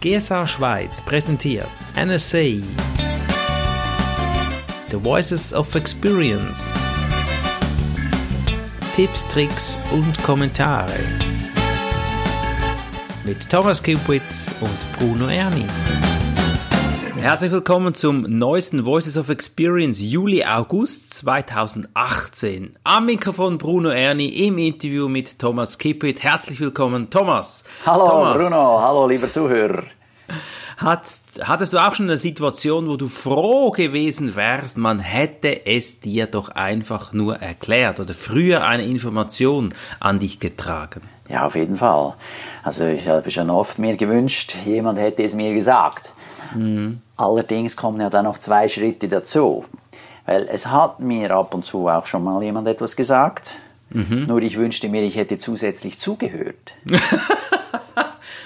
GSA Schweiz präsentiert NSA The Voices of Experience. Tipps, Tricks und Kommentare. Mit Thomas Kupitz und Bruno Erni. Herzlich willkommen zum neuesten Voices of Experience Juli-August 2018. Am Mikrofon Bruno Erni im Interview mit Thomas Kippit. Herzlich willkommen, Thomas. Hallo Thomas, Bruno, hallo liebe Zuhörer. Hat, hattest du auch schon eine Situation, wo du froh gewesen wärst, man hätte es dir doch einfach nur erklärt oder früher eine Information an dich getragen? Ja, auf jeden Fall. Also ich habe schon oft mir gewünscht, jemand hätte es mir gesagt. Mhm. Allerdings kommen ja dann noch zwei Schritte dazu. Weil es hat mir ab und zu auch schon mal jemand etwas gesagt. Mhm. Nur ich wünschte mir, ich hätte zusätzlich zugehört.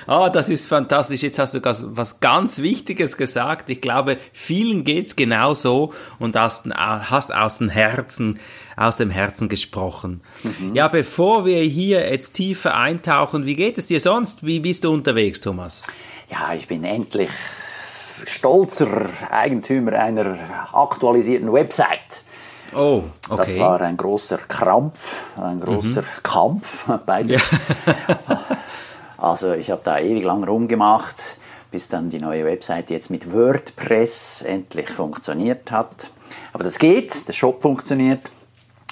Ah, oh, das ist fantastisch. Jetzt hast du was ganz Wichtiges gesagt. Ich glaube, vielen geht's genauso und hast, hast aus dem Herzen, aus dem Herzen gesprochen. Mhm. Ja, bevor wir hier jetzt tiefer eintauchen, wie geht es dir sonst? Wie bist du unterwegs, Thomas? Ja, ich bin endlich stolzer Eigentümer einer aktualisierten Website. Oh, okay. Das war ein großer Krampf, ein großer mhm. Kampf, beides. Ja. also ich habe da ewig lang rumgemacht, bis dann die neue Website jetzt mit WordPress endlich funktioniert hat. Aber das geht, der Shop funktioniert.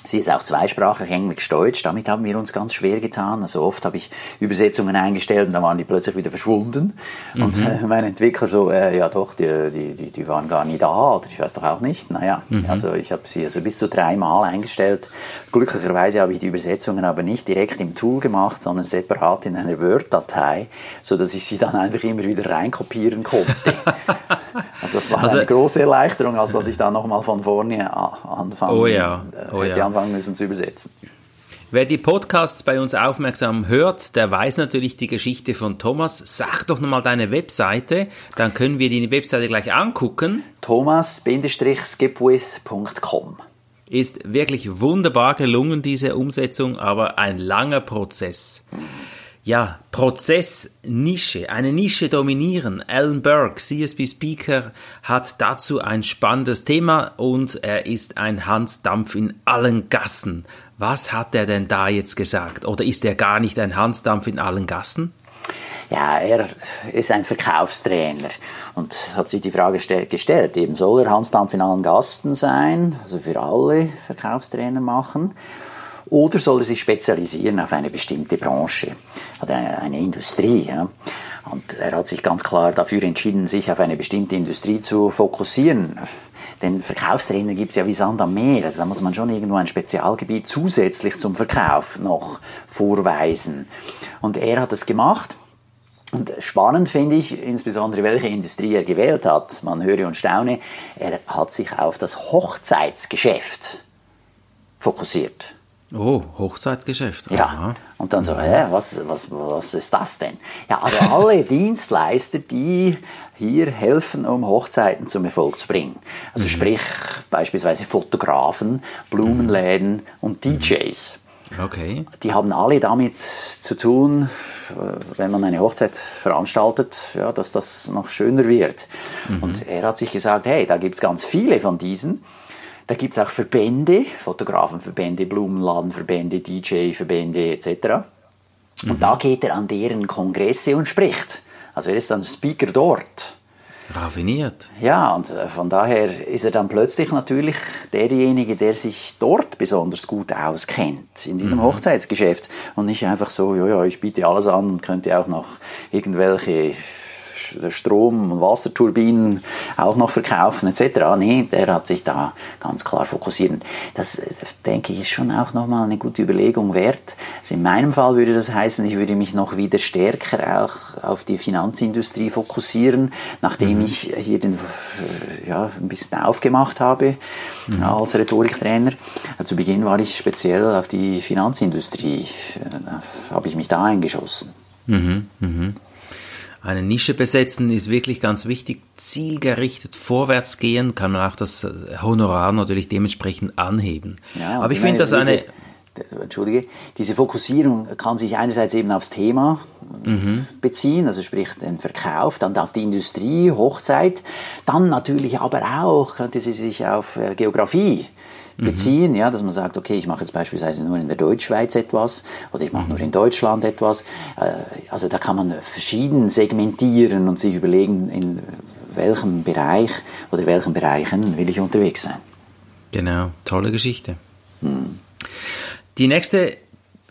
Sie ist auch zweisprachig, Englisch-Deutsch. Damit haben wir uns ganz schwer getan. Also oft habe ich Übersetzungen eingestellt und dann waren die plötzlich wieder verschwunden. Mhm. Und äh, mein Entwickler so, äh, ja doch, die, die, die, die waren gar nie da oder ich weiß doch auch nicht. Naja, mhm. also ich habe sie also bis zu dreimal eingestellt. Glücklicherweise habe ich die Übersetzungen aber nicht direkt im Tool gemacht, sondern separat in einer Word-Datei, so dass ich sie dann einfach immer wieder reinkopieren konnte. also das war also, eine große Erleichterung, als dass ich dann nochmal von vorne anfangen oh ja, oh ja anfangen müssen zu übersetzen. Wer die Podcasts bei uns aufmerksam hört, der weiß natürlich die Geschichte von Thomas. Sag doch nochmal deine Webseite, dann können wir die Webseite gleich angucken. thomas-skipwith.com Ist wirklich wunderbar gelungen, diese Umsetzung, aber ein langer Prozess. Ja, Prozessnische, eine Nische dominieren. Alan Burke, CSP Speaker, hat dazu ein spannendes Thema und er ist ein Hansdampf in allen Gassen. Was hat er denn da jetzt gesagt? Oder ist er gar nicht ein Hansdampf in allen Gassen? Ja, er ist ein Verkaufstrainer und hat sich die Frage gestellt, eben soll er Hansdampf in allen Gassen sein, also für alle Verkaufstrainer machen? Oder soll er sich spezialisieren auf eine bestimmte Branche oder eine, eine Industrie? Ja? Und er hat sich ganz klar dafür entschieden, sich auf eine bestimmte Industrie zu fokussieren. Denn Verkaufstrainer gibt es ja wie Sand am Meer. Also da muss man schon irgendwo ein Spezialgebiet zusätzlich zum Verkauf noch vorweisen. Und er hat es gemacht. Und spannend finde ich, insbesondere welche Industrie er gewählt hat. Man höre und staune, er hat sich auf das Hochzeitsgeschäft fokussiert. Oh, Hochzeitgeschäft. Ja. Und dann so, hä, was, was, was ist das denn? Ja, also alle Dienstleister, die hier helfen, um Hochzeiten zum Erfolg zu bringen. Also mhm. sprich beispielsweise Fotografen, Blumenläden mhm. und DJs. Okay. Die haben alle damit zu tun, wenn man eine Hochzeit veranstaltet, ja, dass das noch schöner wird. Mhm. Und er hat sich gesagt, hey, da gibt es ganz viele von diesen. Da gibt es auch Verbände, Fotografenverbände, Blumenladenverbände, DJ-Verbände etc. Und mhm. da geht er an deren Kongresse und spricht. Also er ist dann Speaker dort. Raffiniert. Ja, und äh, von daher ist er dann plötzlich natürlich derjenige, der sich dort besonders gut auskennt, in diesem mhm. Hochzeitsgeschäft. Und nicht einfach so, ja, ja, ich biete alles an und könnte auch noch irgendwelche Strom- und Wasserturbinen auch noch verkaufen etc. Nee, der hat sich da ganz klar fokussiert. Das, denke ich, ist schon auch nochmal eine gute Überlegung wert. Also in meinem Fall würde das heißen, ich würde mich noch wieder stärker auch auf die Finanzindustrie fokussieren, nachdem mhm. ich hier den, ja, ein bisschen aufgemacht habe mhm. als Rhetoriktrainer. Zu Beginn war ich speziell auf die Finanzindustrie, äh, habe ich mich da eingeschossen. Mhm. Mhm eine Nische besetzen ist wirklich ganz wichtig. Zielgerichtet vorwärts gehen kann man auch das Honorar natürlich dementsprechend anheben. Ja, Aber ich finde das eine Entschuldige, diese Fokussierung kann sich einerseits eben aufs Thema mhm. beziehen, also sprich den Verkauf, dann auf die Industrie, Hochzeit, dann natürlich aber auch könnte sie sich auf äh, Geografie. Beziehen, mhm. ja, dass man sagt, okay, ich mache jetzt beispielsweise nur in der Deutschschweiz etwas oder ich mache nur in Deutschland etwas. Äh, also da kann man verschieden segmentieren und sich überlegen, in welchem Bereich oder welchen Bereichen will ich unterwegs sein. Genau, tolle Geschichte. Hm. Die nächste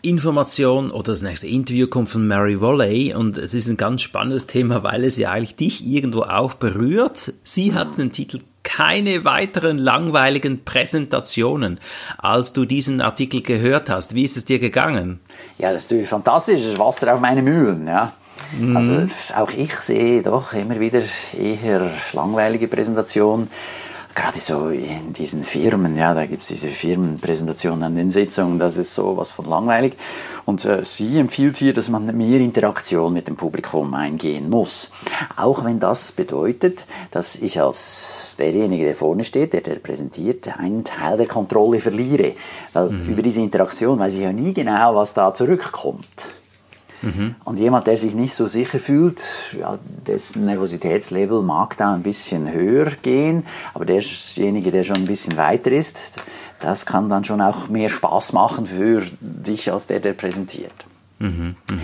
Information oder das nächste Interview kommt von Mary Volley und es ist ein ganz spannendes Thema, weil es ja eigentlich dich irgendwo auch berührt. Sie hat den Titel keine weiteren langweiligen Präsentationen, als du diesen Artikel gehört hast. Wie ist es dir gegangen? Ja, das ist natürlich fantastisch, das ist Wasser auf meine Mühlen, ja. Mhm. Also auch ich sehe doch immer wieder eher langweilige Präsentationen gerade so in diesen Firmen, ja, da gibt es diese Firmenpräsentationen an den Sitzungen, das ist so was von langweilig. Und äh, sie empfiehlt hier, dass man mehr Interaktion mit dem Publikum eingehen muss. Auch wenn das bedeutet, dass ich als derjenige, der vorne steht, der, der präsentiert, einen Teil der Kontrolle verliere. Weil mhm. über diese Interaktion weiß ich ja nie genau, was da zurückkommt. Mhm. Und jemand, der sich nicht so sicher fühlt, ja, dessen Nervositätslevel mag da ein bisschen höher gehen, aber derjenige, der schon ein bisschen weiter ist, das kann dann schon auch mehr Spaß machen für dich als der, der präsentiert. Mhm. Mhm.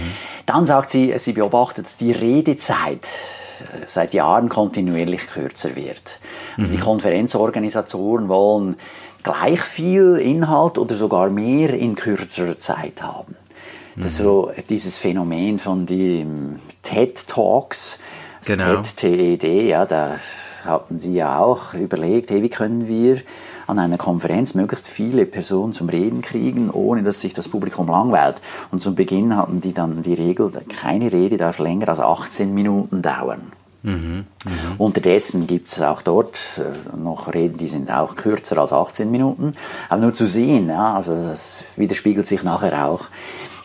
Dann sagt sie, sie beobachtet, dass die Redezeit äh, seit Jahren kontinuierlich kürzer wird. Also die mhm. Konferenzorganisatoren wollen gleich viel Inhalt oder sogar mehr in kürzerer Zeit haben. Das ist so dieses Phänomen von den TED Talks, also genau. TED, TED, ja, da hatten sie ja auch überlegt, hey, wie können wir an einer Konferenz möglichst viele Personen zum Reden kriegen, ohne dass sich das Publikum langweilt. Und zum Beginn hatten die dann die Regel, keine Rede darf länger als 18 Minuten dauern. Mhm, mh. Unterdessen gibt es auch dort äh, noch Reden, die sind auch kürzer als 18 Minuten. Aber nur zu sehen, ja, also das widerspiegelt sich nachher auch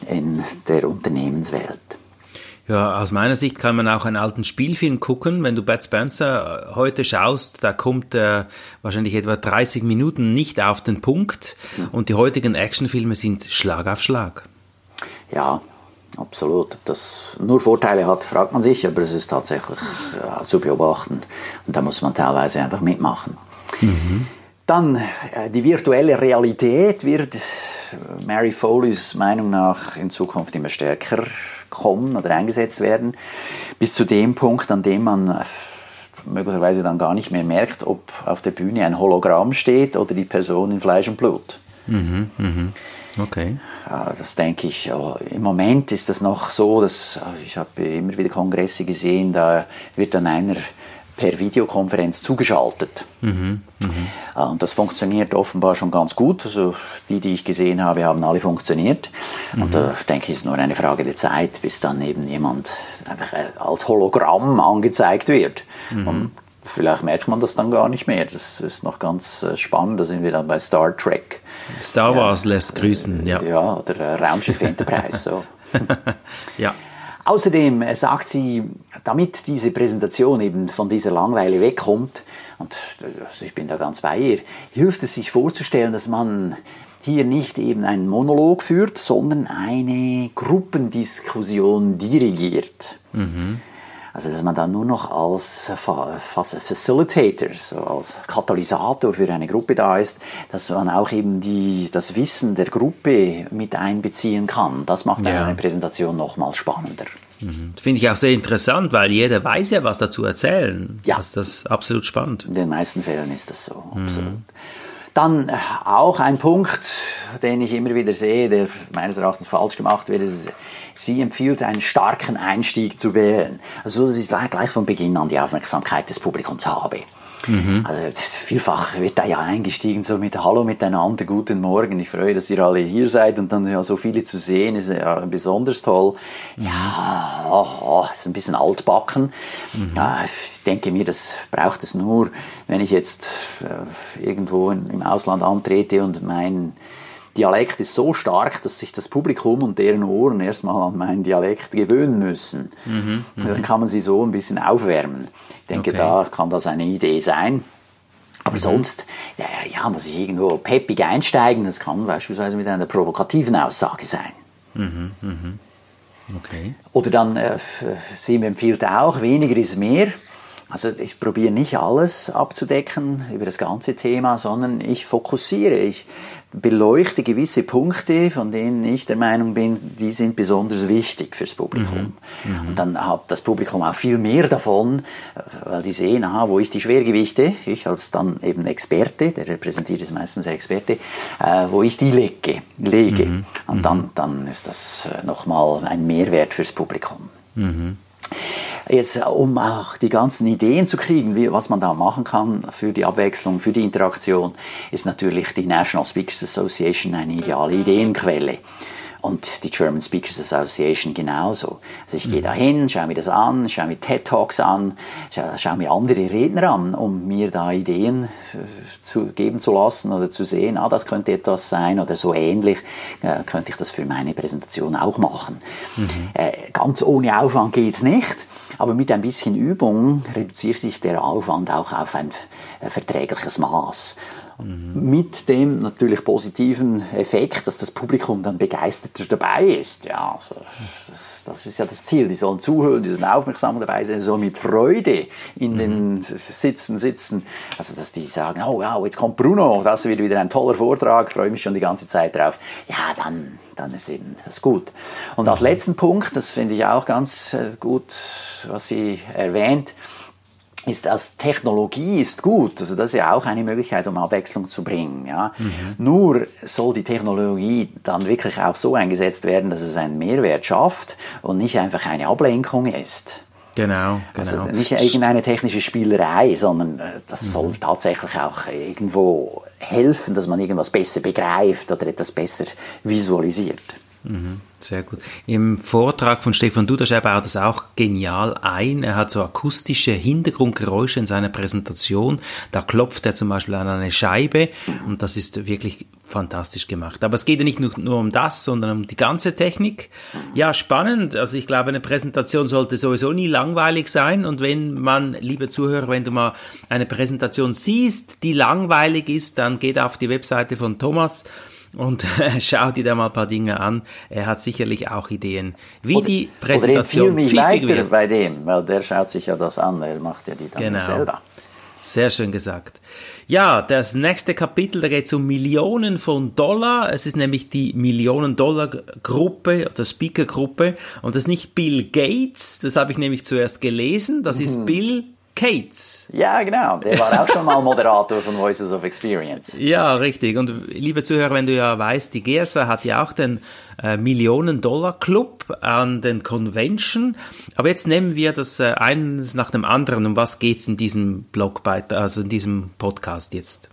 in der Unternehmenswelt. Ja, aus meiner Sicht kann man auch einen alten Spielfilm gucken. Wenn du Bud Spencer äh, heute schaust, da kommt äh, wahrscheinlich etwa 30 Minuten nicht auf den Punkt und die heutigen Actionfilme sind Schlag auf Schlag. Ja, absolut. Ob das nur Vorteile hat, fragt man sich, aber es ist tatsächlich ja, zu beobachten und da muss man teilweise einfach mitmachen. Mhm. Dann äh, die virtuelle Realität wird Mary Foleys Meinung nach in Zukunft immer stärker kommen oder eingesetzt werden, bis zu dem Punkt, an dem man äh, möglicherweise dann gar nicht mehr merkt, ob auf der Bühne ein Hologramm steht oder die Person in Fleisch und Blut. Mhm, mhm. Okay. Das denke ich. Im Moment ist das noch so, dass äh, ich habe immer wieder Kongresse gesehen, da wird dann einer per Videokonferenz zugeschaltet. Mhm, mh. Und das funktioniert offenbar schon ganz gut. Also die, die ich gesehen habe, haben alle funktioniert. Mhm. Und da denke ich, es ist nur eine Frage der Zeit, bis dann eben jemand einfach äh, als Hologramm angezeigt wird. Mhm. Und vielleicht merkt man das dann gar nicht mehr. Das ist noch ganz äh, spannend. Da sind wir dann bei Star Trek. Star Wars ja, lässt grüßen, ja. Ja, oder äh, Raumschiff Enterprise. So. ja. Außerdem äh, sagt sie, damit diese Präsentation eben von dieser Langweile wegkommt, und also ich bin da ganz bei ihr, hilft es sich vorzustellen, dass man hier nicht eben einen Monolog führt, sondern eine Gruppendiskussion dirigiert. Mhm. Also dass man dann nur noch als Facilitator, so als Katalysator für eine Gruppe da ist, dass man auch eben die, das Wissen der Gruppe mit einbeziehen kann. Das macht ja. eine Präsentation nochmal spannender. Mhm. Finde ich auch sehr interessant, weil jeder weiß ja, was dazu erzählen. Ja. Also das ist absolut spannend. In den meisten Fällen ist das so, absolut. Mhm. Dann äh, auch ein Punkt, den ich immer wieder sehe, der meines Erachtens falsch gemacht wird, ist, sie empfiehlt, einen starken Einstieg zu wählen. Also, dass ich gleich von Beginn an die Aufmerksamkeit des Publikums habe. Mhm. Also vielfach wird da ja eingestiegen so mit Hallo miteinander, guten Morgen, ich freue, dass ihr alle hier seid und dann ja so viele zu sehen, ist ja besonders toll. Mhm. Ja, oh, oh, ist ein bisschen altbacken. Mhm. Ja, ich denke mir, das braucht es nur, wenn ich jetzt äh, irgendwo in, im Ausland antrete und mein Dialekt ist so stark, dass sich das Publikum und deren Ohren erstmal an meinen Dialekt gewöhnen müssen. Mhm, Dann kann man sie so ein bisschen aufwärmen. Ich denke, okay. da kann das eine Idee sein. Aber mhm. sonst, ja, ja, muss ich irgendwo peppig einsteigen. Das kann beispielsweise mit einer provokativen Aussage sein. Mhm, mhm. Okay. Oder dann, äh, sie empfiehlt auch, weniger ist mehr. Also ich probiere nicht alles abzudecken über das ganze Thema, sondern ich fokussiere. Ich beleuchte gewisse Punkte, von denen ich der Meinung bin, die sind besonders wichtig fürs Publikum. Mhm. Mhm. Und dann hat das Publikum auch viel mehr davon, weil die sehen, aha, wo ich die Schwergewichte, ich als dann eben Experte, der repräsentiert ist meistens der Experte, äh, wo ich die lege. lege. Mhm. Und dann, mhm. dann ist das äh, nochmal ein Mehrwert fürs Publikum. Mhm. Jetzt, um auch die ganzen Ideen zu kriegen, wie, was man da machen kann für die Abwechslung, für die Interaktion, ist natürlich die National Speakers Association eine ideale Ideenquelle. Und die German Speakers Association genauso. Also ich gehe mhm. da hin, schaue mir das an, schaue mir TED Talks an, schaue, schaue mir andere Redner an, um mir da Ideen äh, zu geben zu lassen oder zu sehen, ah, das könnte etwas sein oder so ähnlich, äh, könnte ich das für meine Präsentation auch machen. Mhm. Äh, ganz ohne Aufwand geht's nicht. Aber mit ein bisschen Übung reduziert sich der Aufwand auch auf ein äh, verträgliches Maß. Mhm. Mit dem natürlich positiven Effekt, dass das Publikum dann begeisterter dabei ist. Ja, also das, das, ist ja das Ziel. Die sollen zuhören, die sollen aufmerksam dabei sein, sollen mit Freude in mhm. den Sitzen sitzen. Also, dass die sagen, oh wow, jetzt kommt Bruno, das wird wieder ein toller Vortrag, freue mich schon die ganze Zeit drauf. Ja, dann, dann ist eben das gut. Und als mhm. letzten Punkt, das finde ich auch ganz äh, gut, was sie erwähnt, ist als Technologie ist gut, also das ist ja auch eine Möglichkeit, um Abwechslung zu bringen. Ja. Mhm. Nur soll die Technologie dann wirklich auch so eingesetzt werden, dass es einen Mehrwert schafft und nicht einfach eine Ablenkung ist. Genau, also genau. Also nicht irgendeine technische Spielerei, sondern äh, das mhm. soll tatsächlich auch irgendwo helfen, dass man irgendwas besser begreift oder etwas besser visualisiert. Mhm, sehr gut. Im Vortrag von Stefan Duderschei baut das auch genial ein. Er hat so akustische Hintergrundgeräusche in seiner Präsentation. Da klopft er zum Beispiel an eine Scheibe und das ist wirklich fantastisch gemacht. Aber es geht ja nicht nur, nur um das, sondern um die ganze Technik. Ja, spannend. Also ich glaube, eine Präsentation sollte sowieso nie langweilig sein. Und wenn man, liebe Zuhörer, wenn du mal eine Präsentation siehst, die langweilig ist, dann geht auf die Webseite von Thomas und schau dir da mal ein paar Dinge an. Er hat sicherlich auch Ideen, wie oder, die Präsentation oder mich weiter wird. bei dem, weil der schaut sich ja das an, er macht ja die dann genau. selber. Sehr schön gesagt. Ja, das nächste Kapitel, da geht es um Millionen von Dollar. Es ist nämlich die Millionen-Dollar-Gruppe, oder Speaker-Gruppe. Und das ist nicht Bill Gates, das habe ich nämlich zuerst gelesen. Das ist mhm. Bill Cates. Ja, genau. Der war auch schon mal Moderator von Voices of Experience. Ja, richtig. Und liebe Zuhörer, wenn du ja weißt, die GERSA hat ja auch den äh, Millionen-Dollar-Club an den Convention. Aber jetzt nehmen wir das äh, eines nach dem anderen. Um was geht es in diesem Blogbeitrag, also in diesem Podcast jetzt?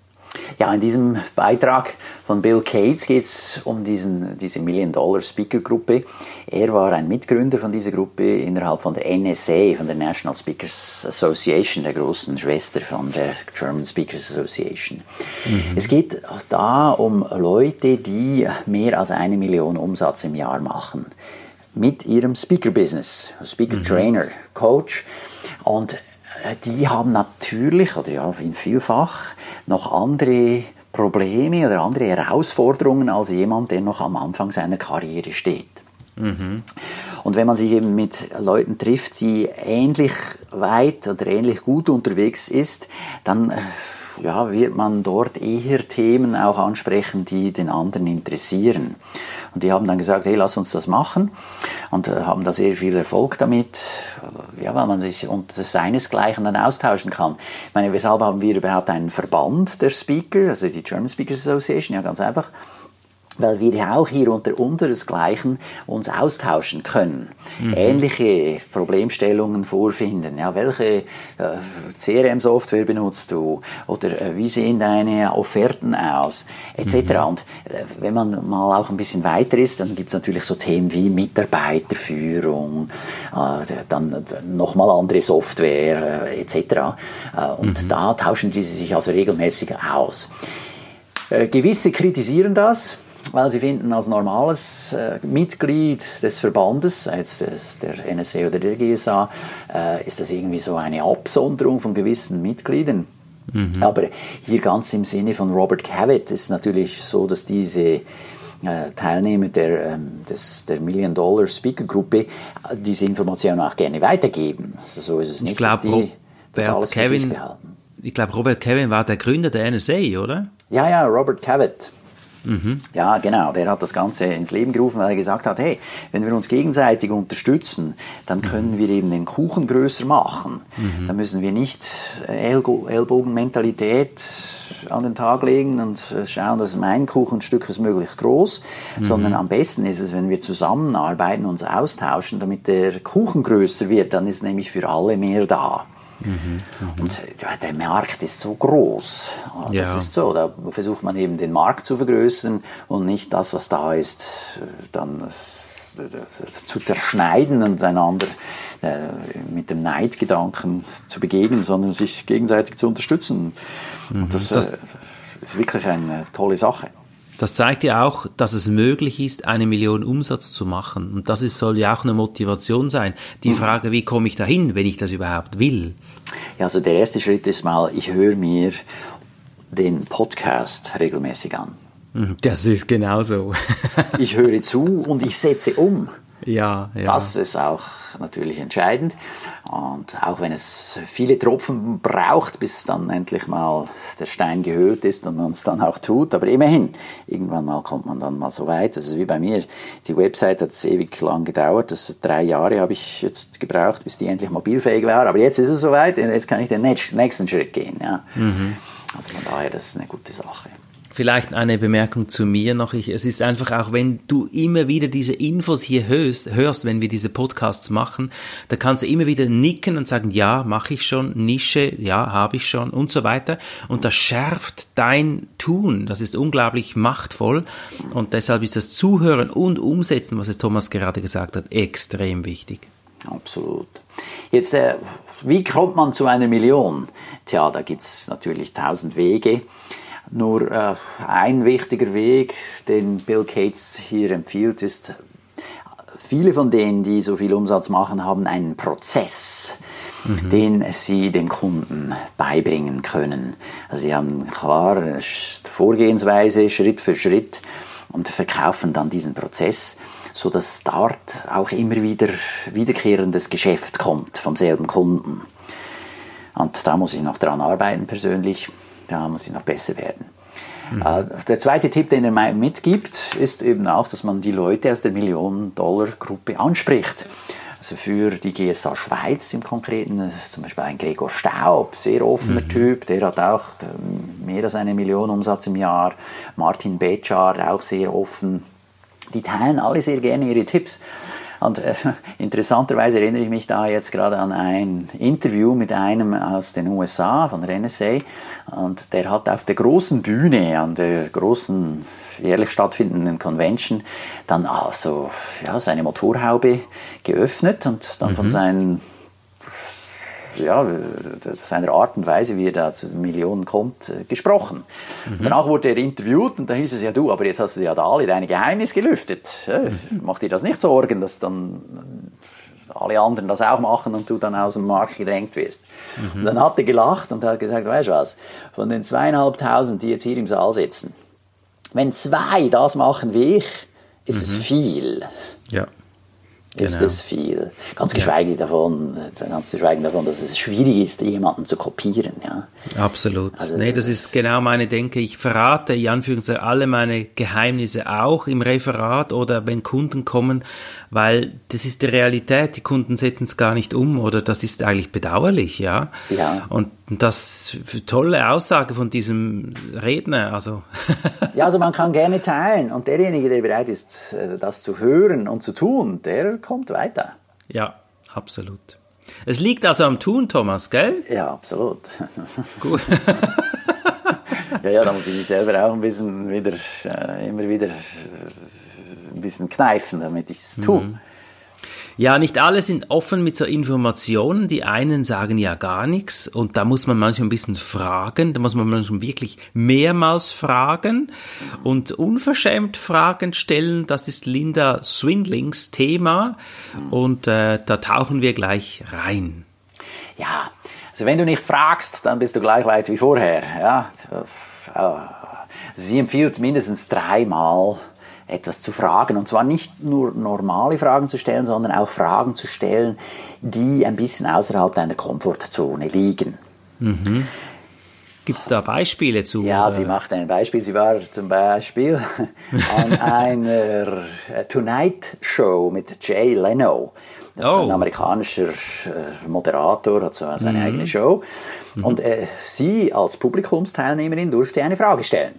Ja, in diesem Beitrag von Bill Cates geht es um diesen, diese Million-Dollar-Speaker-Gruppe. Er war ein Mitgründer von dieser Gruppe innerhalb von der NSA, von der National Speakers Association, der großen Schwester von der German Speakers Association. Mhm. Es geht da um Leute, die mehr als eine Million Umsatz im Jahr machen. Mit ihrem Speaker-Business, Speaker-Trainer, mhm. Coach. Und die haben natürlich, oder ja, in vielfach, noch andere Probleme oder andere Herausforderungen als jemand, der noch am Anfang seiner Karriere steht. Mhm. Und wenn man sich eben mit Leuten trifft, die ähnlich weit oder ähnlich gut unterwegs ist, dann äh, ja, wird man dort eher Themen auch ansprechen, die den anderen interessieren. Und die haben dann gesagt, hey, lass uns das machen und äh, haben da sehr viel Erfolg damit, ja, weil man sich unter seinesgleichen dann austauschen kann. Ich meine, weshalb haben wir überhaupt einen Verband der Speaker, also die German Speakers Association? Ja, ganz einfach weil wir ja auch hier unter unseresgleichen uns austauschen können, mhm. ähnliche Problemstellungen vorfinden. Ja, welche äh, CRM-Software benutzt du oder äh, wie sehen deine Offerten aus, etc. Mhm. Und äh, wenn man mal auch ein bisschen weiter ist, dann gibt es natürlich so Themen wie Mitarbeiterführung, dann nochmal andere Software, etc. Und mhm. da tauschen die sich also regelmäßig aus. Gewisse kritisieren das, weil sie finden, als normales äh, Mitglied des Verbandes, jetzt des, der NSA oder der GSA, äh, ist das irgendwie so eine Absonderung von gewissen Mitgliedern. Mhm. Aber hier ganz im Sinne von Robert Cavett ist natürlich so, dass diese Teilnehmer der, ähm, des, der Million-Dollar-Speaker-Gruppe äh, diese Informationen auch gerne weitergeben. Also so ist es nicht, ich glaub, dass die das Robert alles für Kevin, sich behalten. Ich glaube, Robert Kevin war der Gründer der NSA, oder? Ja, ja, Robert Cavett. Ja, genau. Der hat das Ganze ins Leben gerufen, weil er gesagt hat, hey, wenn wir uns gegenseitig unterstützen, dann können wir eben den Kuchen größer machen. Dann müssen wir nicht Ellbogenmentalität an den Tag legen und schauen, dass mein Kuchenstück ist möglichst groß, sondern am besten ist es, wenn wir zusammenarbeiten, uns austauschen, damit der Kuchen größer wird, dann ist nämlich für alle mehr da. Und ja, der Markt ist so groß. Das Ja. ist so. Da versucht man eben den Markt zu vergrößern und nicht das, was da ist, dann zu zerschneiden und einander äh, mit dem Neidgedanken zu begegnen, sondern sich gegenseitig zu unterstützen. Und das, Das- äh, ist wirklich eine tolle Sache. Das zeigt ja auch, dass es möglich ist, eine Million Umsatz zu machen. Und das ist, soll ja auch eine Motivation sein. Die Frage, wie komme ich dahin, wenn ich das überhaupt will? Ja, also der erste Schritt ist mal, ich höre mir den Podcast regelmäßig an. Mhm, Das ist genauso. Ich höre zu und ich setze um. Ja, ja. Das ist auch natürlich entscheidend. Und auch wenn es viele Tropfen braucht, bis dann endlich mal der Stein gehöhlt ist und man es dann auch tut. Aber immerhin, irgendwann mal kommt man dann mal so weit. Das ist wie bei mir. Die Website hat es ewig lang gedauert. Das drei Jahre habe ich jetzt gebraucht, bis die endlich mobilfähig war. Aber jetzt ist es soweit. Jetzt kann ich den nächsten Schritt gehen. Ja. Also von daher, das ist eine gute Sache. Vielleicht eine Bemerkung zu mir noch. Ich, es ist einfach auch, wenn du immer wieder diese Infos hier hörst, hörst, wenn wir diese Podcasts machen, da kannst du immer wieder nicken und sagen, ja, mache ich schon, Nische, ja, habe ich schon und so weiter. Und das schärft dein Tun. Das ist unglaublich machtvoll. Und deshalb ist das Zuhören und Umsetzen, was jetzt Thomas gerade gesagt hat, extrem wichtig. Absolut. Jetzt, äh, wie kommt man zu einer Million? Tja, da gibt es natürlich tausend Wege. Nur äh, ein wichtiger Weg, den Bill Gates hier empfiehlt, ist, viele von denen, die so viel Umsatz machen, haben einen Prozess, den sie dem Kunden beibringen können. Also sie haben klar Vorgehensweise, Schritt für Schritt und verkaufen dann diesen Prozess, so dass dort auch immer wieder wiederkehrendes Geschäft kommt vom selben Kunden. Und da muss ich noch dran arbeiten persönlich, da muss ich noch besser werden. Äh, Der zweite Tipp, den er mitgibt, ist eben auch, dass man die Leute aus der Millionen-Dollar-Gruppe anspricht. Also für die GSA Schweiz im Konkreten, zum Beispiel ein Gregor Staub, sehr offener Typ, der hat auch ähm, mehr als eine Million Umsatz im Jahr. Martin Betschar, auch sehr offen. Die teilen alle sehr gerne ihre Tipps. Und äh, interessanterweise erinnere ich mich da jetzt gerade an ein Interview mit einem aus den USA, von der NSA. Und der hat auf der großen Bühne, an der großen jährlich stattfindenden Convention, dann also ja, seine Motorhaube geöffnet und dann von seinen ja, seiner Art und Weise, wie er da zu den Millionen kommt, äh, gesprochen. Und Danach wurde er interviewt und da hieß es ja, du, aber jetzt hast du ja da alle deine Geheimnisse gelüftet. Ja, Mach dir das nicht Sorgen, dass dann alle anderen das auch machen und du dann aus dem Markt gedrängt wirst. Und dann hat er gelacht und hat gesagt, weißt du was, von den zweieinhalbtausend, die jetzt hier im Saal sitzen, wenn zwei das machen wie ich, ist es viel Ja. Ist Genau. es viel. Ganz geschweige davon, ganz zu schweigen davon, dass es schwierig ist, jemanden zu kopieren. Ja. Absolut. Also- nee, das ist genau meine Denke. Ich verrate, in Anführungszeichen, alle meine Geheimnisse auch im Referat oder wenn Kunden kommen, weil das ist die Realität. Die Kunden setzen es gar nicht um oder das ist eigentlich bedauerlich, ja. Ja. Und das tolle Aussage von diesem Redner, also. ja, also man kann gerne teilen und derjenige, der bereit ist, äh, das zu hören und zu tun, der kommt weiter. ja, absolut. Es liegt also am Tun, Thomas, gell? Ja, absolut. Gut. ja, ja, da muss ich mich selber auch ein bisschen wieder, äh, immer wieder äh, ein bisschen kneifen, damit ich es tue. Ja, nicht alle sind offen mit so Informationen. Die einen sagen ja gar nichts und da muss man manchmal ein bisschen fragen. Da muss man manchmal wirklich mehrmals fragen und unverschämt Fragen stellen. Das ist Linda Swindlings Thema und äh, da tauchen wir gleich rein. Ja, Also wenn du nicht fragst, dann bist du gleich weit wie vorher. Ja? Sie empfiehlt mindestens dreimal etwas zu fragen. Und zwar nicht nur normale Fragen zu stellen, sondern auch Fragen zu stellen, die ein bisschen außerhalb deiner Komfortzone liegen. Mhm. Gibt es da Beispiele zu? Ja, oder? sie macht ein Beispiel. Sie war zum Beispiel an einer Tonight Show mit Jay Leno. Das oh. ist ein oh. amerikanischer äh, Moderator, hat so seine mhm. eigene Show. Und äh, sie als Publikumsteilnehmerin durfte eine Frage stellen.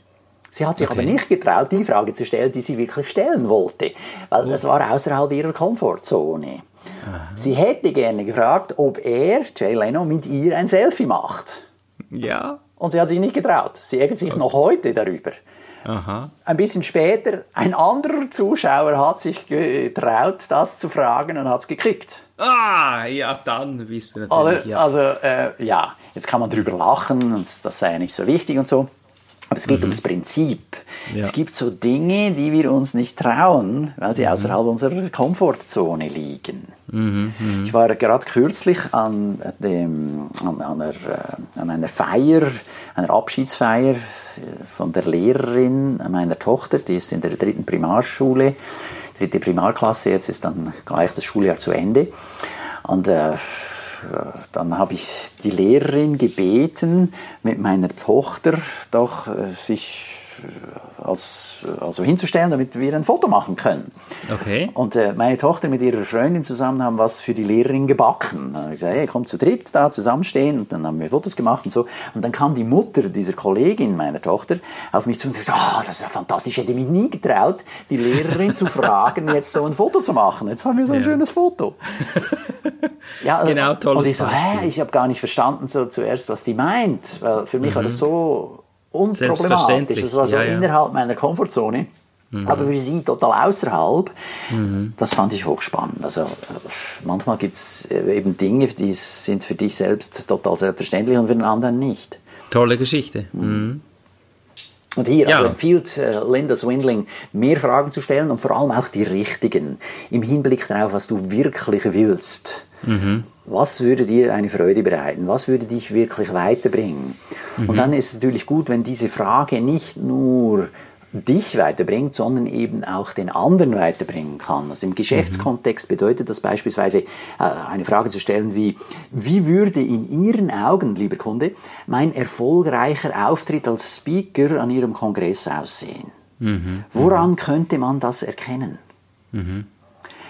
Sie hat sich okay. aber nicht getraut, die Frage zu stellen, die sie wirklich stellen wollte, weil das war außerhalb ihrer Komfortzone. Aha. Sie hätte gerne gefragt, ob er, Jay Leno, mit ihr ein Selfie macht. Ja. Und sie hat sich nicht getraut. Sie ärgert sich okay. noch heute darüber. Aha. Ein bisschen später, ein anderer Zuschauer hat sich getraut, das zu fragen und hat es gekriegt. Ah, ja, dann bist du natürlich. Also, ja. also äh, ja, jetzt kann man drüber lachen und das sei ja nicht so wichtig und so. Aber es geht mhm. ums Prinzip. Ja. Es gibt so Dinge, die wir uns nicht trauen, weil sie mhm. außerhalb unserer Komfortzone liegen. Mhm, mh. Ich war gerade kürzlich an, dem, an, einer, äh, an einer Feier, einer Abschiedsfeier von der Lehrerin meiner Tochter, die ist in der dritten Primarschule, dritte Primarklasse, jetzt ist dann gleich das Schuljahr zu Ende. Und äh, dann habe ich die Lehrerin gebeten, mit meiner Tochter doch äh, sich als, also hinzustellen, damit wir ein Foto machen können. Okay. Und äh, meine Tochter mit ihrer Freundin zusammen haben was für die Lehrerin gebacken. Dann habe ich gesagt, hey, kommt zu dritt da zusammenstehen und dann haben wir Fotos gemacht und so. Und dann kam die Mutter dieser Kollegin meiner Tochter auf mich zu und sagte, oh, das ist ja fantastisch, ich hätte mich nie getraut, die Lehrerin zu fragen, jetzt so ein Foto zu machen. Jetzt haben wir so ein ja. schönes Foto. ja, genau, tolles Und ich so, hä, ich habe gar nicht verstanden so zuerst, was die meint, weil für mich mhm. war das so unproblematisch. Das war so ja, ja. innerhalb meiner Komfortzone. Mhm. Aber für sie total außerhalb. Mhm. Das fand ich hochspannend. Also manchmal gibt es äh, eben Dinge, die sind für dich selbst total selbstverständlich und für den anderen nicht. Tolle Geschichte. Mhm. Und hier ja. also empfiehlt äh, Linda Swindling, mehr Fragen zu stellen und vor allem auch die richtigen, im Hinblick darauf, was du wirklich willst. Mhm. Was würde dir eine Freude bereiten? Was würde dich wirklich weiterbringen? Mhm. Und dann ist es natürlich gut, wenn diese Frage nicht nur dich weiterbringt, sondern eben auch den anderen weiterbringen kann. Also im Geschäftskontext bedeutet das beispielsweise äh, eine Frage zu stellen wie, wie würde in Ihren Augen, lieber Kunde, mein erfolgreicher Auftritt als Speaker an Ihrem Kongress aussehen? Mhm. Woran könnte man das erkennen? Mhm.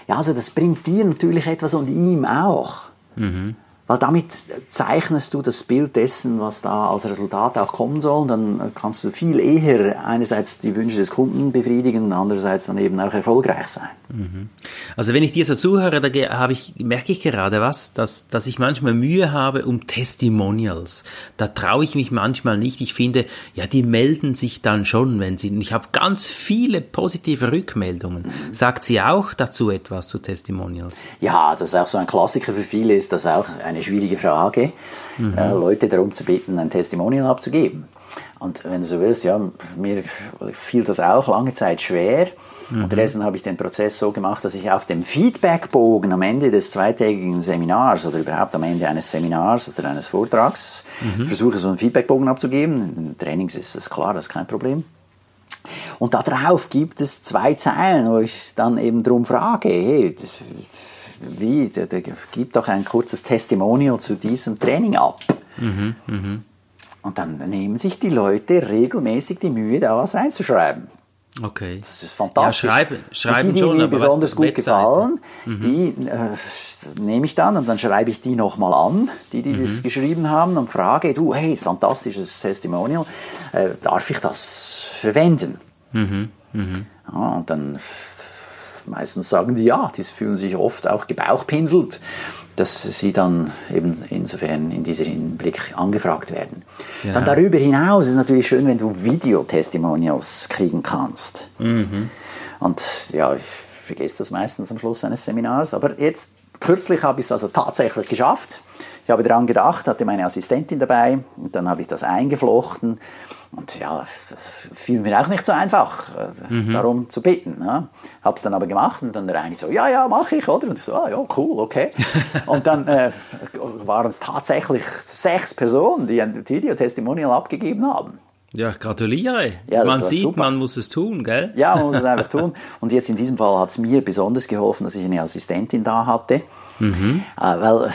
Ja, also das bringt dir natürlich etwas und ihm auch. Mhm. Weil damit zeichnest du das Bild dessen, was da als Resultat auch kommen soll. Dann kannst du viel eher einerseits die Wünsche des Kunden befriedigen, andererseits dann eben auch erfolgreich sein. Mhm. Also wenn ich dir so zuhöre, da habe ich, merke ich gerade was, dass, dass ich manchmal Mühe habe um Testimonials. Da traue ich mich manchmal nicht. Ich finde, ja, die melden sich dann schon, wenn sie, ich habe ganz viele positive Rückmeldungen. Mhm. Sagt sie auch dazu etwas zu Testimonials? Ja, das ist auch so ein Klassiker für viele, ist das auch ein eine schwierige Frage, mhm. äh, Leute darum zu bitten, ein Testimonial abzugeben. Und wenn du so willst, ja, mir fiel das auch lange Zeit schwer. Mhm. Unterdessen habe ich den Prozess so gemacht, dass ich auf dem Feedbackbogen am Ende des zweitägigen Seminars oder überhaupt am Ende eines Seminars oder eines Vortrags mhm. versuche, so einen Feedbackbogen abzugeben. In Trainings ist das klar, das ist kein Problem. Und darauf gibt es zwei Zeilen, wo ich dann eben darum frage, hey, das, wie, der, der gibt doch ein kurzes Testimonial zu diesem Training ab. Mhm, mh. Und dann nehmen sich die Leute regelmäßig die Mühe, da was reinzuschreiben. Okay. Das ist fantastisch. Ja, schreiben, schreiben die, die schon, mir besonders gut Webseite. gefallen, mhm. die äh, nehme ich dann und dann schreibe ich die nochmal an, die, die mhm. das geschrieben haben und frage, du, hey, fantastisches Testimonial, äh, darf ich das verwenden? Mhm. mhm. Ja, und dann meistens sagen die ja, die fühlen sich oft auch gebauchpinselt, dass sie dann eben insofern in diesem Hinblick angefragt werden. Ja. Dann darüber hinaus ist es natürlich schön, wenn du Videotestimonials kriegen kannst. Mhm. Und ja, ich vergesse das meistens am Schluss eines Seminars, aber jetzt kürzlich habe ich es also tatsächlich geschafft. Ich habe daran gedacht, hatte meine Assistentin dabei und dann habe ich das eingeflochten. Und ja, das fiel mir auch nicht so einfach, mhm. darum zu bitten. Ne? Habe es dann aber gemacht und dann der eine so, ja, ja, mache ich, oder? Und ich so, ah, ja, cool, okay. und dann äh, waren es tatsächlich sechs Personen, die ein Video-Testimonial abgegeben haben. Ja, gratuliere. Ja, man sieht, super. man muss es tun, gell? Ja, man muss es einfach tun. Und jetzt in diesem Fall hat es mir besonders geholfen, dass ich eine Assistentin da hatte. Mhm. Äh, weil,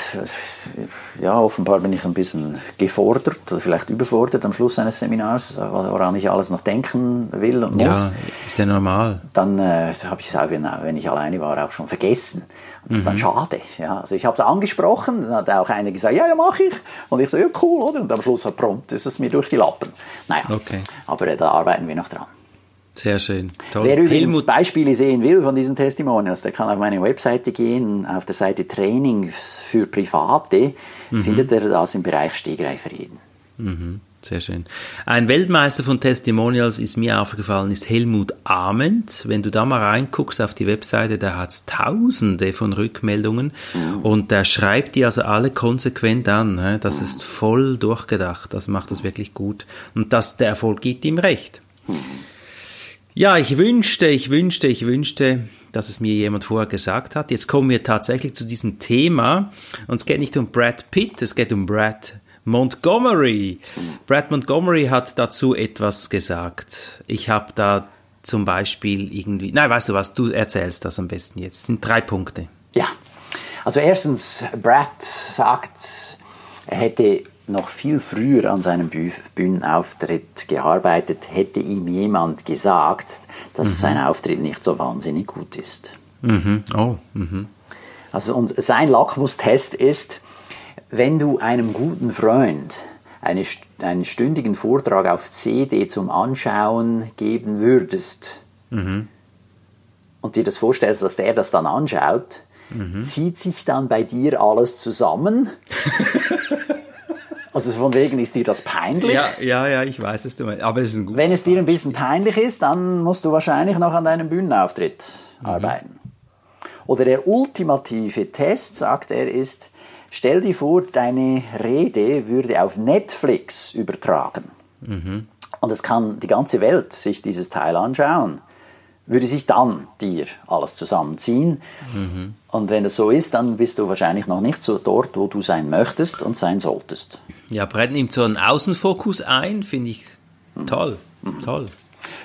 ja, offenbar bin ich ein bisschen gefordert, oder vielleicht überfordert am Schluss eines Seminars, woran ich alles noch denken will und muss. Ja, ist ja normal. Dann äh, habe ich es auch, wenn ich alleine war, auch schon vergessen. Das ist dann mhm. schade. Ja, also ich habe es angesprochen, dann hat auch einer gesagt, ja, ja, mache ich. Und ich so, ja, cool, oder? Und am Schluss hat prompt ist es mir durch die Lappen. Naja, okay. aber äh, da arbeiten wir noch dran. Sehr schön. Toll. Wer übrigens Helmut. Beispiele sehen will von diesen Testimonials, der kann auf meine Webseite gehen, auf der Seite Trainings für Private, mhm. findet er das im Bereich Stegreifreden. Mhm. Sehr schön. Ein Weltmeister von Testimonials ist mir aufgefallen, ist Helmut Ament. Wenn du da mal reinguckst auf die Webseite, da hat es tausende von Rückmeldungen mhm. und der schreibt die also alle konsequent an. Das ist voll durchgedacht. Das macht das wirklich gut. Und das, der Erfolg gibt ihm recht. Mhm. Ja, ich wünschte, ich wünschte, ich wünschte, dass es mir jemand vorher gesagt hat. Jetzt kommen wir tatsächlich zu diesem Thema. Und es geht nicht um Brad Pitt, es geht um Brad Montgomery. Brad Montgomery hat dazu etwas gesagt. Ich habe da zum Beispiel irgendwie, nein, weißt du was, du erzählst das am besten jetzt. Es sind drei Punkte. Ja, also erstens, Brad sagt, er hätte noch viel früher an seinem Bühnenauftritt gearbeitet, hätte ihm jemand gesagt, dass mhm. sein Auftritt nicht so wahnsinnig gut ist. Mhm. Oh. Mhm. Also und sein Lackmustest ist, wenn du einem guten Freund eine, einen stündigen Vortrag auf CD zum Anschauen geben würdest mhm. und dir das vorstellst, dass der das dann anschaut, mhm. zieht sich dann bei dir alles zusammen? Also von wegen ist dir das peinlich. Ja, ja, ja ich weiß es. Du meinst. Aber es ist ein gutes Wenn es dir ein bisschen peinlich ist, dann musst du wahrscheinlich noch an deinem Bühnenauftritt mhm. arbeiten. Oder der ultimative Test, sagt er, ist, Stell dir vor, deine Rede würde auf Netflix übertragen. Mhm. Und es kann die ganze Welt sich dieses Teil anschauen. Würde sich dann dir alles zusammenziehen. Mhm. Und wenn das so ist, dann bist du wahrscheinlich noch nicht so dort, wo du sein möchtest und sein solltest. Ja, Brett nimmt so einen Außenfokus ein, finde ich toll. Mhm. Toll.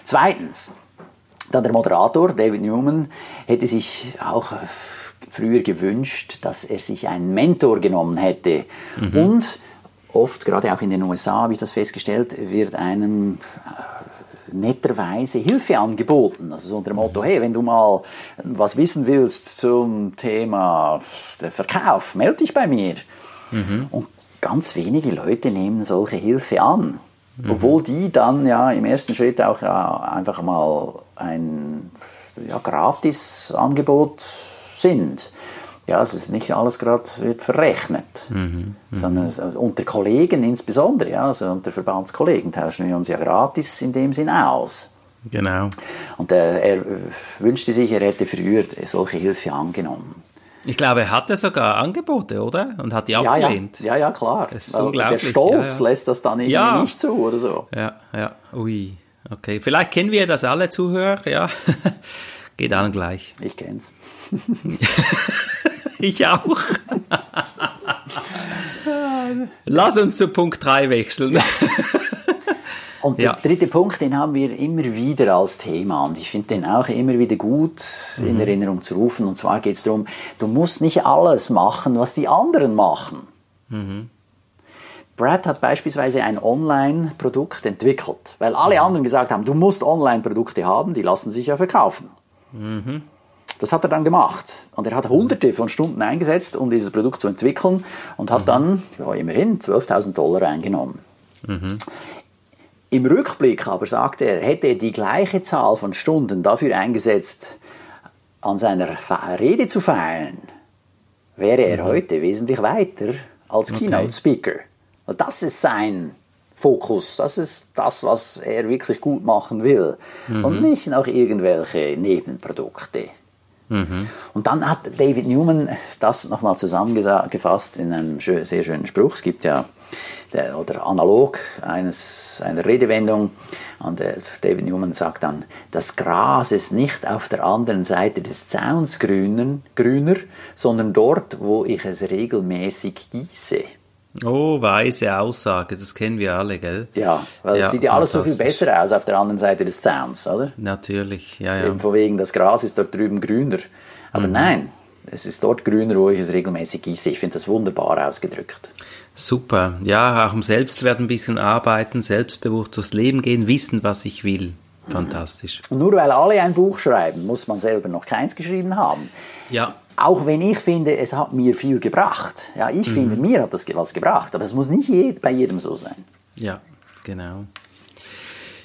Zweitens, dann der Moderator, David Newman, hätte sich auch früher gewünscht, dass er sich einen Mentor genommen hätte. Mhm. Und oft, gerade auch in den USA habe ich das festgestellt, wird einem äh, netterweise Hilfe angeboten. Also so unter dem Motto, hey, wenn du mal was wissen willst zum Thema Verkauf, melde dich bei mir. Mhm. Und ganz wenige Leute nehmen solche Hilfe an. Mhm. Obwohl die dann ja im ersten Schritt auch ja, einfach mal ein ja, Gratis-Angebot sind. Ja, es ist nicht alles gerade wird verrechnet, mhm, mhm. sondern also unter Kollegen insbesondere, ja, also unter Verbandskollegen tauschen wir uns ja gratis in dem Sinn aus. Genau. Und äh, er wünschte sich, er hätte früher solche Hilfe angenommen. Ich glaube, er hatte sogar Angebote, oder? Und hat die abgelehnt. Ja, ja, ja, klar. Der Stolz ja, lässt das dann irgendwie nicht zu oder so. Ja, ja. Ui. Okay. Vielleicht kennen wir das alle Zuhörer, ja. Geht allen gleich. Ich kenn's. ich auch. Lass uns zu Punkt 3 wechseln. Und der ja. dritte Punkt, den haben wir immer wieder als Thema und ich finde den auch immer wieder gut in mhm. Erinnerung zu rufen. Und zwar geht es darum, du musst nicht alles machen, was die anderen machen. Mhm. Brad hat beispielsweise ein Online-Produkt entwickelt, weil alle mhm. anderen gesagt haben, du musst Online-Produkte haben, die lassen sich ja verkaufen. Mhm. Das hat er dann gemacht. Und er hat hunderte von Stunden eingesetzt, um dieses Produkt zu entwickeln und hat mhm. dann ja, immerhin 12.000 Dollar eingenommen. Mhm. Im Rückblick aber sagt er, hätte er die gleiche Zahl von Stunden dafür eingesetzt, an seiner Rede zu feiern, wäre er mhm. heute wesentlich weiter als Keynote Speaker. Und das ist sein Fokus. Das ist das, was er wirklich gut machen will. Mhm. Und nicht noch irgendwelche Nebenprodukte. Mhm. Und dann hat David Newman das nochmal zusammengefasst in einem sehr schönen Spruch. Es gibt ja der, oder analog eines, einer Redewendung. Und David Newman sagt dann, das Gras ist nicht auf der anderen Seite des Zauns grüner, grüner sondern dort, wo ich es regelmäßig gieße. Oh, weise Aussage, das kennen wir alle, gell? Ja, weil ja, es sieht ja alles so viel besser aus auf der anderen Seite des Zauns, oder? Natürlich, ja, ja. Von wegen, das Gras ist dort drüben grüner. Aber mhm. nein, es ist dort grüner, wo ich es regelmäßig gieße. Ich finde das wunderbar ausgedrückt. Super. Ja, auch im Selbstwert ein bisschen arbeiten, selbstbewusst durchs Leben gehen, wissen, was ich will. Fantastisch. Und nur weil alle ein Buch schreiben, muss man selber noch keins geschrieben haben. Ja. Auch wenn ich finde, es hat mir viel gebracht. Ja, ich mhm. finde, mir hat das was gebracht. Aber es muss nicht bei jedem so sein. Ja, genau.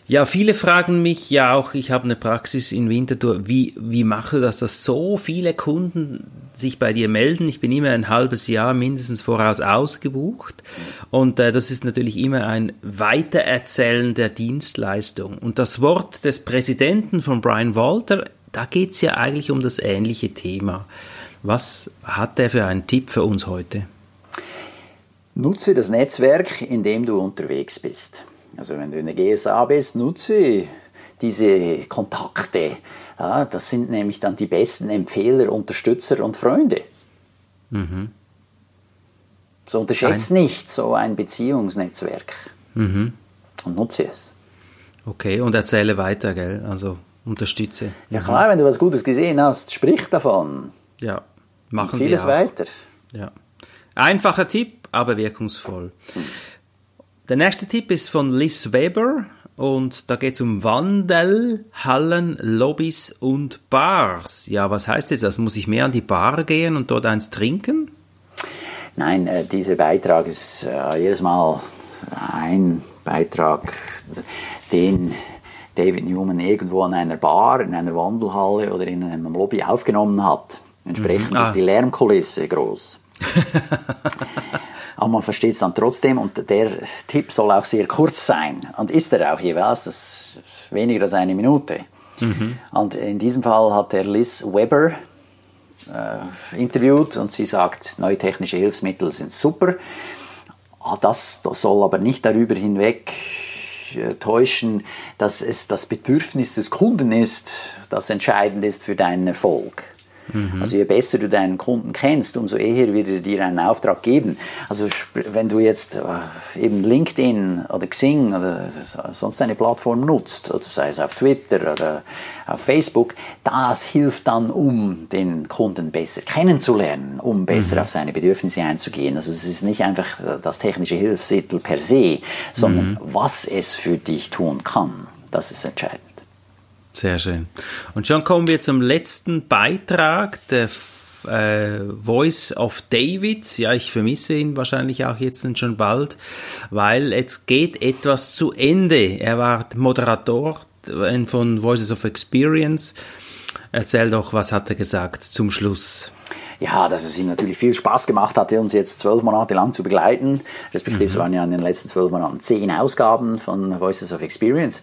Ja, viele fragen mich ja auch, ich habe eine Praxis in Winterthur, wie, wie mache das, dass so viele Kunden sich bei dir melden? Ich bin immer ein halbes Jahr mindestens voraus ausgebucht und äh, das ist natürlich immer ein Weitererzählen der Dienstleistung. Und das Wort des Präsidenten von Brian Walter, da geht es ja eigentlich um das ähnliche Thema. Was hat der für einen Tipp für uns heute? Nutze das Netzwerk, in dem du unterwegs bist. Also wenn du in der GSA bist, nutze diese Kontakte. Ja, das sind nämlich dann die besten Empfehler, Unterstützer und Freunde. Mhm. So unterschätzt ein. nicht so ein Beziehungsnetzwerk. Mhm. Und nutze es. Okay, und erzähle weiter, gell? Also unterstütze. Ja klar, wenn du was Gutes gesehen hast, sprich davon. Ja, machen vieles wir vieles weiter. Ja. Einfacher Tipp, aber wirkungsvoll. Der nächste Tipp ist von Liz Weber und da geht es um Wandel, Hallen, Lobbys und Bars. Ja, was heißt das? Also muss ich mehr an die Bar gehen und dort eins trinken? Nein, äh, dieser Beitrag ist äh, jedes Mal ein Beitrag, den David Newman irgendwo an einer Bar, in einer Wandelhalle oder in einem Lobby aufgenommen hat. Entsprechend mhm. ah. ist die Lärmkulisse groß. aber man versteht es dann trotzdem und der Tipp soll auch sehr kurz sein und ist er auch jeweils, das ist weniger als eine Minute. Mhm. Und in diesem Fall hat er Liz Weber äh, interviewt und sie sagt, neue technische Hilfsmittel sind super. Ah, das, das soll aber nicht darüber hinweg äh, täuschen, dass es das Bedürfnis des Kunden ist, das entscheidend ist für deinen Erfolg. Mhm. Also je besser du deinen Kunden kennst, umso eher wird er dir einen Auftrag geben. Also wenn du jetzt äh, eben LinkedIn oder Xing oder sonst eine Plattform nutzt, oder sei es auf Twitter oder auf Facebook, das hilft dann, um den Kunden besser kennenzulernen, um besser mhm. auf seine Bedürfnisse einzugehen. Also es ist nicht einfach das technische Hilfsmittel per se, sondern mhm. was es für dich tun kann. Das ist entscheidend. Sehr schön. Und schon kommen wir zum letzten Beitrag, der äh, Voice of David. Ja, ich vermisse ihn wahrscheinlich auch jetzt schon bald, weil es geht etwas zu Ende. Er war Moderator von Voices of Experience. Erzähl doch, was hat er gesagt zum Schluss? ja, dass es ihm natürlich viel Spaß gemacht hatte, uns jetzt zwölf Monate lang zu begleiten. Respektive mhm. es waren ja in den letzten zwölf Monaten zehn Ausgaben von Voices of Experience.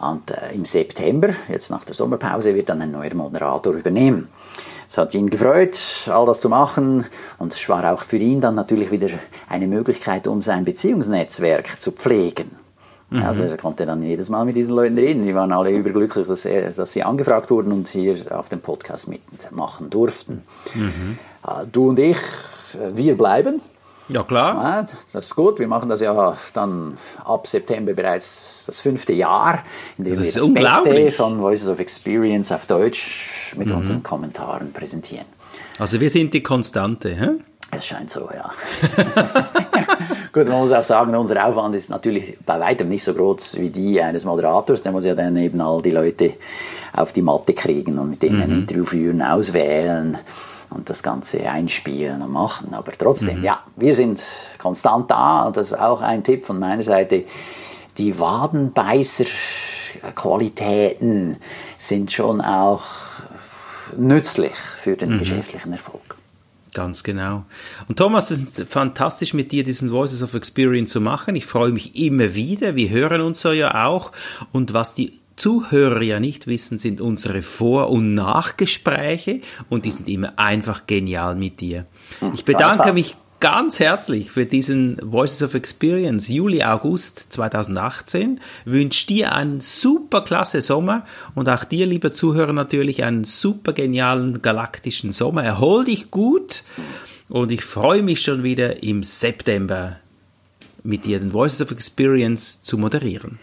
Und äh, im September, jetzt nach der Sommerpause, wird dann ein neuer Moderator übernehmen. Es hat ihn gefreut, all das zu machen und es war auch für ihn dann natürlich wieder eine Möglichkeit, um sein Beziehungsnetzwerk zu pflegen. Mhm. Also er konnte dann jedes Mal mit diesen Leuten reden. Die waren alle überglücklich, dass, er, dass sie angefragt wurden und hier auf dem Podcast mitmachen durften. Mhm. Äh, du und ich, äh, wir bleiben. Ja, klar. Das ist gut. Wir machen das ja dann ab September bereits das fünfte Jahr, in dem das wir das Beste von Voices of Experience auf Deutsch mit mhm. unseren Kommentaren präsentieren. Also wir sind die Konstante, hä? Es scheint so, ja. Gut, man muss auch sagen, unser Aufwand ist natürlich bei weitem nicht so groß wie die eines Moderators. Der muss ja dann eben all die Leute auf die Matte kriegen und mit denen mhm. ein Interview führen, auswählen und das Ganze einspielen und machen. Aber trotzdem, mhm. ja, wir sind konstant da und das ist auch ein Tipp von meiner Seite. Die Wadenbeißer-Qualitäten sind schon auch nützlich für den mhm. geschäftlichen Erfolg. Ganz genau. Und Thomas, es ist fantastisch mit dir diesen Voices of Experience zu machen. Ich freue mich immer wieder. Wir hören uns so ja auch. Und was die Zuhörer ja nicht wissen, sind unsere Vor- und Nachgespräche und die sind immer einfach genial mit dir. Ich bedanke mich ganz herzlich für diesen Voices of Experience Juli, August 2018. Wünsche dir einen super klasse Sommer und auch dir, lieber Zuhörer, natürlich einen super genialen galaktischen Sommer. Erhol dich gut und ich freue mich schon wieder im September mit dir den Voices of Experience zu moderieren.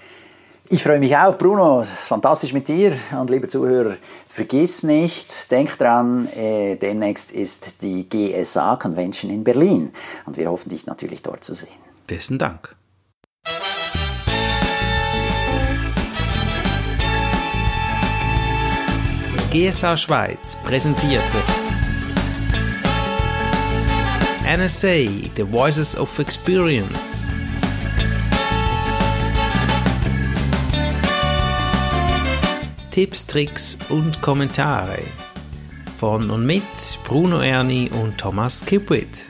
Ich freue mich auch, Bruno. Fantastisch mit dir. Und liebe Zuhörer, vergiss nicht, denk dran, äh, demnächst ist die GSA Convention in Berlin. Und wir hoffen, dich natürlich dort zu sehen. Besten Dank. GSA Schweiz präsentierte NSA, The Voices of Experience. Tipps, Tricks und Kommentare von und mit Bruno Erni und Thomas Kipwit.